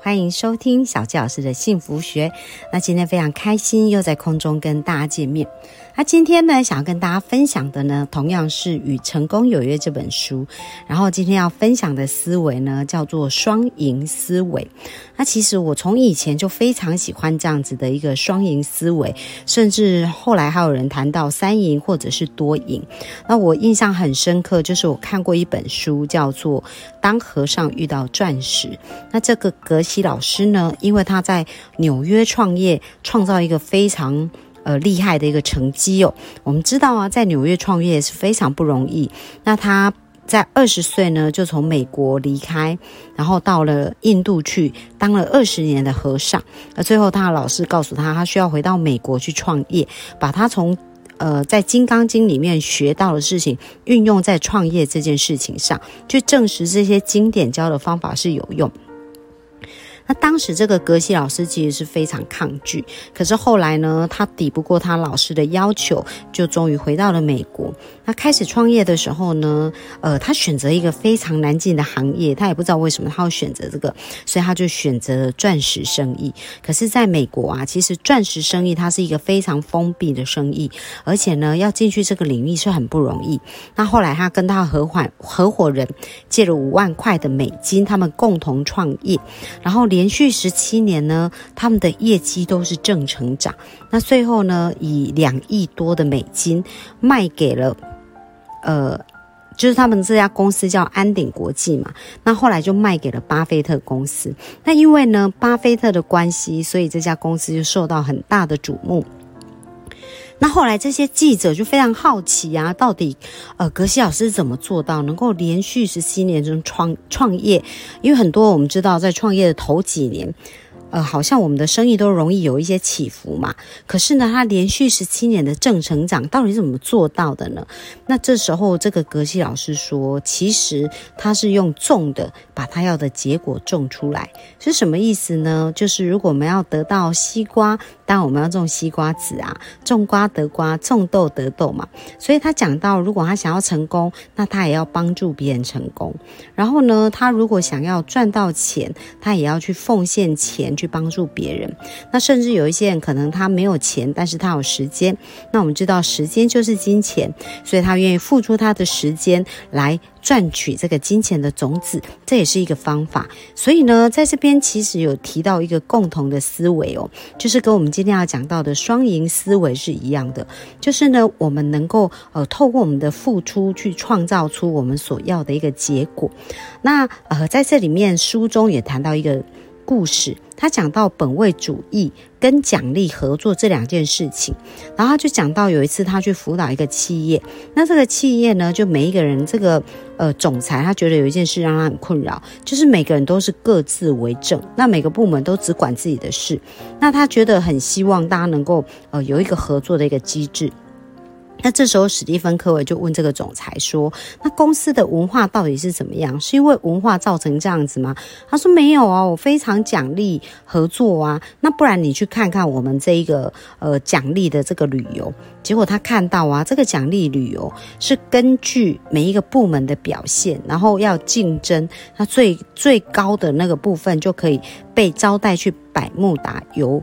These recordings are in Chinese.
欢迎收听小纪老师的幸福学。那今天非常开心，又在空中跟大家见面。那今天呢，想要跟大家分享的呢，同样是《与成功有约》这本书。然后今天要分享的思维呢，叫做双赢思维。那其实我从以前就非常喜欢这样子的一个双赢思维，甚至后来还有人谈到三赢或者是多赢。那我印象很深刻，就是我看过一本书，叫做《当和尚遇到钻石》。那这个格西老师呢，因为他在纽约创业，创造一个非常。呃，厉害的一个成绩哦。我们知道啊，在纽约创业是非常不容易。那他在二十岁呢，就从美国离开，然后到了印度去当了二十年的和尚。那最后，他的老师告诉他，他需要回到美国去创业，把他从呃在《金刚经》里面学到的事情运用在创业这件事情上，去证实这些经典教的方法是有用。那当时这个格西老师其实是非常抗拒，可是后来呢，他抵不过他老师的要求，就终于回到了美国。那开始创业的时候呢，呃，他选择一个非常难进的行业，他也不知道为什么他要选择这个，所以他就选择了钻石生意。可是，在美国啊，其实钻石生意它是一个非常封闭的生意，而且呢，要进去这个领域是很不容易。那后来他跟他合伙合伙人借了五万块的美金，他们共同创业，然后连连续十七年呢，他们的业绩都是正成长。那最后呢，以两亿多的美金卖给了。呃，就是他们这家公司叫安鼎国际嘛，那后来就卖给了巴菲特公司。那因为呢，巴菲特的关系，所以这家公司就受到很大的瞩目。那后来这些记者就非常好奇啊，到底呃，格西老师怎么做到能够连续十七年中创创业？因为很多我们知道，在创业的头几年。呃，好像我们的生意都容易有一些起伏嘛。可是呢，他连续十七年的正成长，到底怎么做到的呢？那这时候，这个格西老师说，其实他是用种的，把他要的结果种出来，是什么意思呢？就是如果我们要得到西瓜，当然我们要种西瓜籽啊，种瓜得瓜，种豆得豆嘛。所以他讲到，如果他想要成功，那他也要帮助别人成功。然后呢，他如果想要赚到钱，他也要去奉献钱。去帮助别人，那甚至有一些人可能他没有钱，但是他有时间。那我们知道时间就是金钱，所以他愿意付出他的时间来赚取这个金钱的种子，这也是一个方法。所以呢，在这边其实有提到一个共同的思维哦，就是跟我们今天要讲到的双赢思维是一样的，就是呢，我们能够呃透过我们的付出去创造出我们所要的一个结果。那呃在这里面书中也谈到一个。故事，他讲到本位主义跟奖励合作这两件事情，然后他就讲到有一次他去辅导一个企业，那这个企业呢，就每一个人这个呃总裁他觉得有一件事让他很困扰，就是每个人都是各自为政，那每个部门都只管自己的事，那他觉得很希望大家能够呃有一个合作的一个机制。那这时候，史蒂芬·科维就问这个总裁说：“那公司的文化到底是怎么样？是因为文化造成这样子吗？”他说：“没有啊，我非常奖励合作啊。那不然你去看看我们这一个呃奖励的这个旅游，结果他看到啊，这个奖励旅游是根据每一个部门的表现，然后要竞争，那最最高的那个部分就可以被招待去百慕达游。”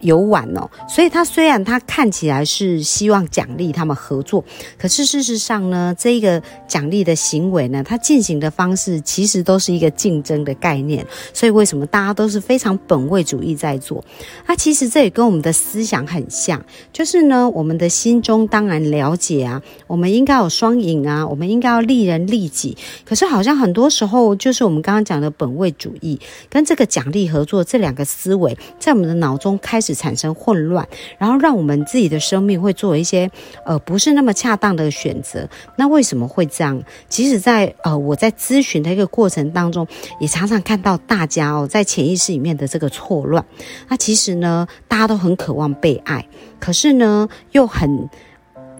游玩哦，所以他虽然他看起来是希望奖励他们合作，可是事实上呢，这个奖励的行为呢，他进行的方式其实都是一个竞争的概念。所以为什么大家都是非常本位主义在做？那其实这也跟我们的思想很像，就是呢，我们的心中当然了解啊，我们应该有双赢啊，我们应该要利人利己。可是好像很多时候，就是我们刚刚讲的本位主义跟这个奖励合作这两个思维，在我们的脑中开始。产生混乱，然后让我们自己的生命会做一些呃不是那么恰当的选择。那为什么会这样？即使在呃我在咨询的一个过程当中，也常常看到大家哦在潜意识里面的这个错乱。那其实呢，大家都很渴望被爱，可是呢又很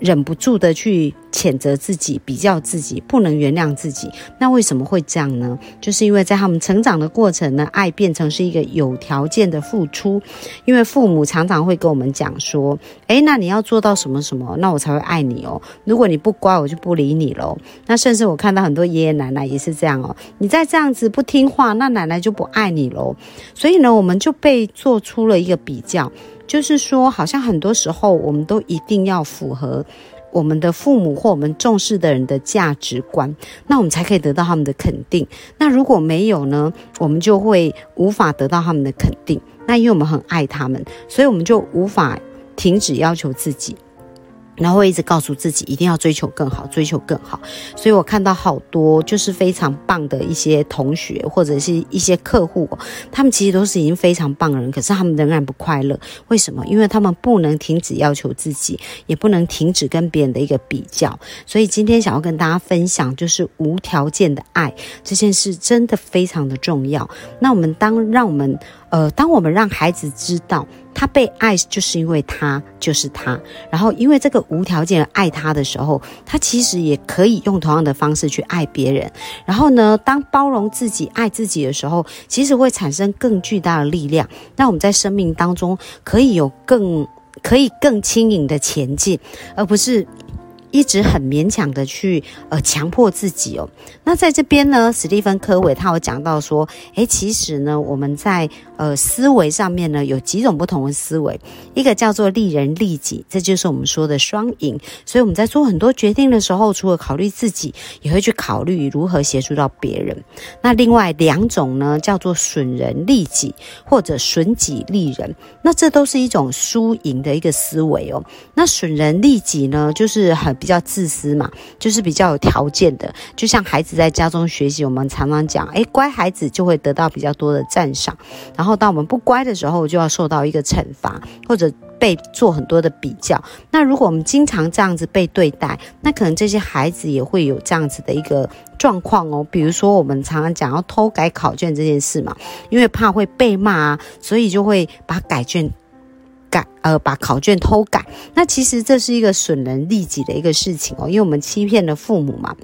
忍不住的去谴责自己、比较自己，不能原谅自己。那为什么会这样呢？就是因为在他们成长的过程呢，爱变成是一个有条件的付出。因为父母常常会跟我们讲说：“诶，那你要做到什么什么，那我才会爱你哦。如果你不乖，我就不理你喽。”那甚至我看到很多爷爷奶奶也是这样哦。你再这样子不听话，那奶奶就不爱你喽。所以呢，我们就被做出了一个比较，就是说，好像很多时候我们都一定要符合。我们的父母或我们重视的人的价值观，那我们才可以得到他们的肯定。那如果没有呢，我们就会无法得到他们的肯定。那因为我们很爱他们，所以我们就无法停止要求自己。然后会一直告诉自己一定要追求更好，追求更好。所以我看到好多就是非常棒的一些同学或者是一些客户，他们其实都是已经非常棒的人，可是他们仍然不快乐。为什么？因为他们不能停止要求自己，也不能停止跟别人的一个比较。所以今天想要跟大家分享，就是无条件的爱这件事真的非常的重要。那我们当让我们。呃，当我们让孩子知道他被爱，就是因为他就是他，然后因为这个无条件爱他的时候，他其实也可以用同样的方式去爱别人。然后呢，当包容自己、爱自己的时候，其实会产生更巨大的力量。那我们在生命当中可以有更可以更轻盈的前进，而不是。一直很勉强的去呃强迫自己哦。那在这边呢，史蒂芬科维他有讲到说，诶，其实呢，我们在呃思维上面呢有几种不同的思维，一个叫做利人利己，这就是我们说的双赢。所以我们在做很多决定的时候，除了考虑自己，也会去考虑如何协助到别人。那另外两种呢，叫做损人利己或者损己利人，那这都是一种输赢的一个思维哦。那损人利己呢，就是很。比较自私嘛，就是比较有条件的，就像孩子在家中学习，我们常常讲，诶，乖孩子就会得到比较多的赞赏，然后当我们不乖的时候，就要受到一个惩罚，或者被做很多的比较。那如果我们经常这样子被对待，那可能这些孩子也会有这样子的一个状况哦。比如说，我们常常讲要偷改考卷这件事嘛，因为怕会被骂啊，所以就会把改卷。改呃，把考卷偷改，那其实这是一个损人利己的一个事情哦，因为我们欺骗了父母嘛。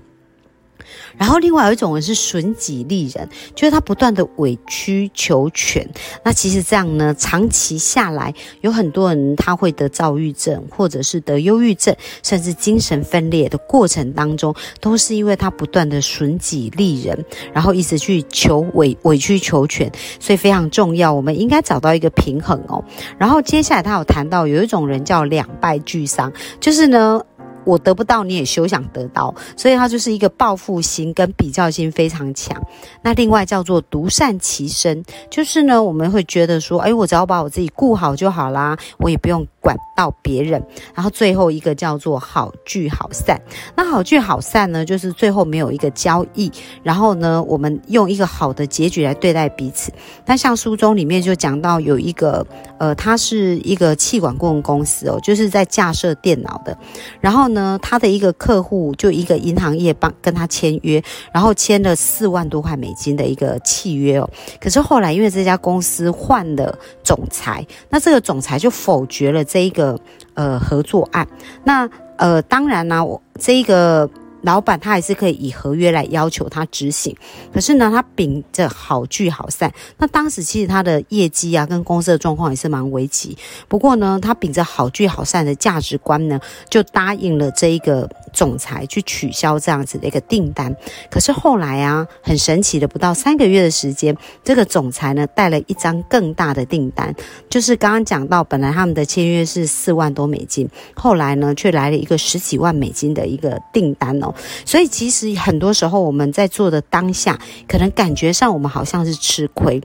然后另外有一种人是损己利人，就是他不断的委曲求全。那其实这样呢，长期下来，有很多人他会得躁郁症，或者是得忧郁症，甚至精神分裂的过程当中，都是因为他不断的损己利人，然后一直去求委委曲求全。所以非常重要，我们应该找到一个平衡哦。然后接下来他有谈到有一种人叫两败俱伤，就是呢。我得不到，你也休想得到，所以他就是一个报复心跟比较心非常强。那另外叫做独善其身，就是呢，我们会觉得说，哎，我只要把我自己顾好就好啦，我也不用管到别人。然后最后一个叫做好聚好散。那好聚好散呢，就是最后没有一个交易，然后呢，我们用一个好的结局来对待彼此。那像书中里面就讲到有一个，呃，他是一个气管顾问公司哦，就是在架设电脑的，然后。呢，他的一个客户就一个银行业帮跟他签约，然后签了四万多块美金的一个契约哦。可是后来因为这家公司换了总裁，那这个总裁就否决了这一个呃合作案。那呃，当然呢，我这一个。老板他还是可以以合约来要求他执行，可是呢，他秉着好聚好散。那当时其实他的业绩啊，跟公司的状况也是蛮危急。不过呢，他秉着好聚好散的价值观呢，就答应了这一个总裁去取消这样子的一个订单。可是后来啊，很神奇的，不到三个月的时间，这个总裁呢带了一张更大的订单，就是刚刚讲到，本来他们的签约是四万多美金，后来呢却来了一个十几万美金的一个订单哦。所以，其实很多时候我们在做的当下，可能感觉上我们好像是吃亏。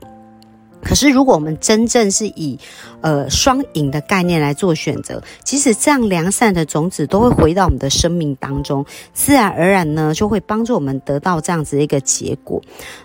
可是，如果我们真正是以呃双赢的概念来做选择，其实这样良善的种子都会回到我们的生命当中，自然而然呢就会帮助我们得到这样子的一个结果。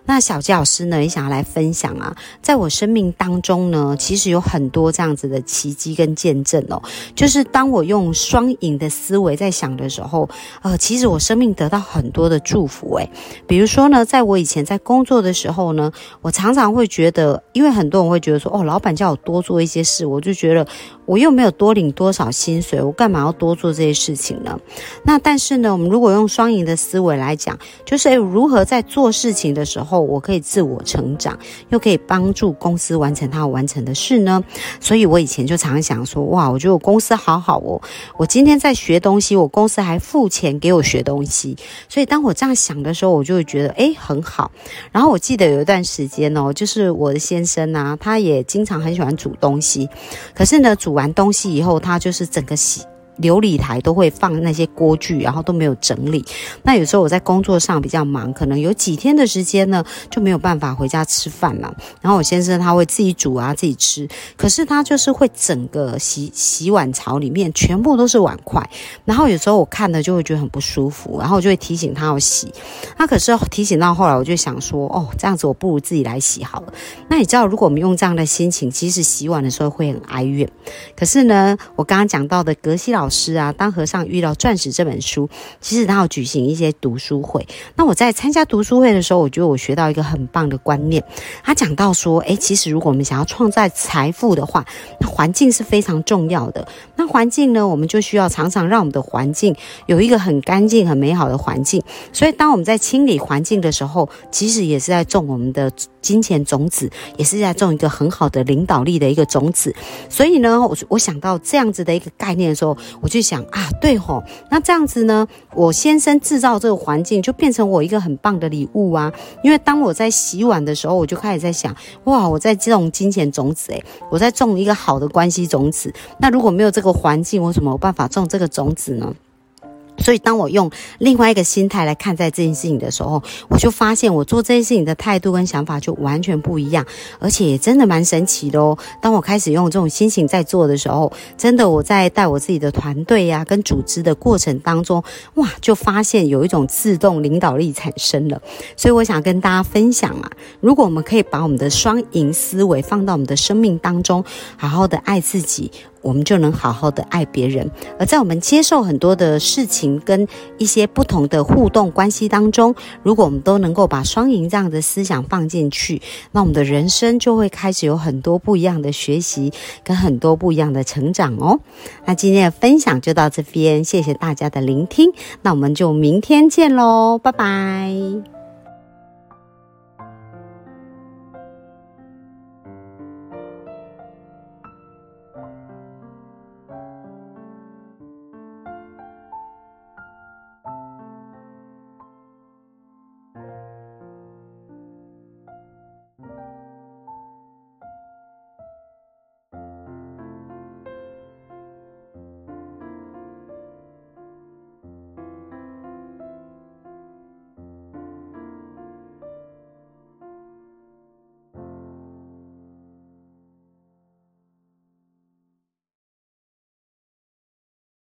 那小杰老师呢也想要来分享啊，在我生命当中呢，其实有很多这样子的奇迹跟见证哦。就是当我用双赢的思维在想的时候，呃，其实我生命得到很多的祝福诶。比如说呢，在我以前在工作的时候呢，我常常会觉得，因为为很多人会觉得说，哦，老板叫我多做一些事，我就觉得我又没有多领多少薪水，我干嘛要多做这些事情呢？那但是呢，我们如果用双赢的思维来讲，就是如何在做事情的时候，我可以自我成长，又可以帮助公司完成它完成的事呢？所以我以前就常想说，哇，我觉得我公司好好哦，我今天在学东西，我公司还付钱给我学东西。所以当我这样想的时候，我就会觉得，哎，很好。然后我记得有一段时间哦，就是我的先生啊，他也经常很喜欢煮东西，可是呢，煮完东西以后，他就是整个洗。琉璃台都会放那些锅具，然后都没有整理。那有时候我在工作上比较忙，可能有几天的时间呢，就没有办法回家吃饭了。然后我先生他会自己煮啊，自己吃。可是他就是会整个洗洗碗槽里面全部都是碗筷。然后有时候我看了就会觉得很不舒服，然后我就会提醒他要洗。那可是提醒到后来，我就想说，哦，这样子我不如自己来洗好了。那你知道，如果我们用这样的心情，其实洗碗的时候会很哀怨。可是呢，我刚刚讲到的格西老。老师啊，当和尚遇到钻石这本书，其实他要举行一些读书会。那我在参加读书会的时候，我觉得我学到一个很棒的观念。他讲到说，诶，其实如果我们想要创造财富的话，那环境是非常重要的。那环境呢，我们就需要常常让我们的环境有一个很干净、很美好的环境。所以，当我们在清理环境的时候，其实也是在种我们的金钱种子，也是在种一个很好的领导力的一个种子。所以呢，我我想到这样子的一个概念的时候。我就想啊，对吼，那这样子呢，我先生制造这个环境，就变成我一个很棒的礼物啊。因为当我在洗碗的时候，我就开始在想，哇，我在种金钱种子，诶，我在种一个好的关系种子。那如果没有这个环境，我怎么有办法种这个种子呢？所以，当我用另外一个心态来看待这件事情的时候，我就发现我做这件事情的态度跟想法就完全不一样，而且也真的蛮神奇的哦。当我开始用这种心情在做的时候，真的我在带我自己的团队呀跟组织的过程当中，哇，就发现有一种自动领导力产生了。所以，我想跟大家分享啊，如果我们可以把我们的双赢思维放到我们的生命当中，好好的爱自己。我们就能好好的爱别人，而在我们接受很多的事情跟一些不同的互动关系当中，如果我们都能够把双赢这样的思想放进去，那我们的人生就会开始有很多不一样的学习跟很多不一样的成长哦。那今天的分享就到这边，谢谢大家的聆听，那我们就明天见喽，拜拜。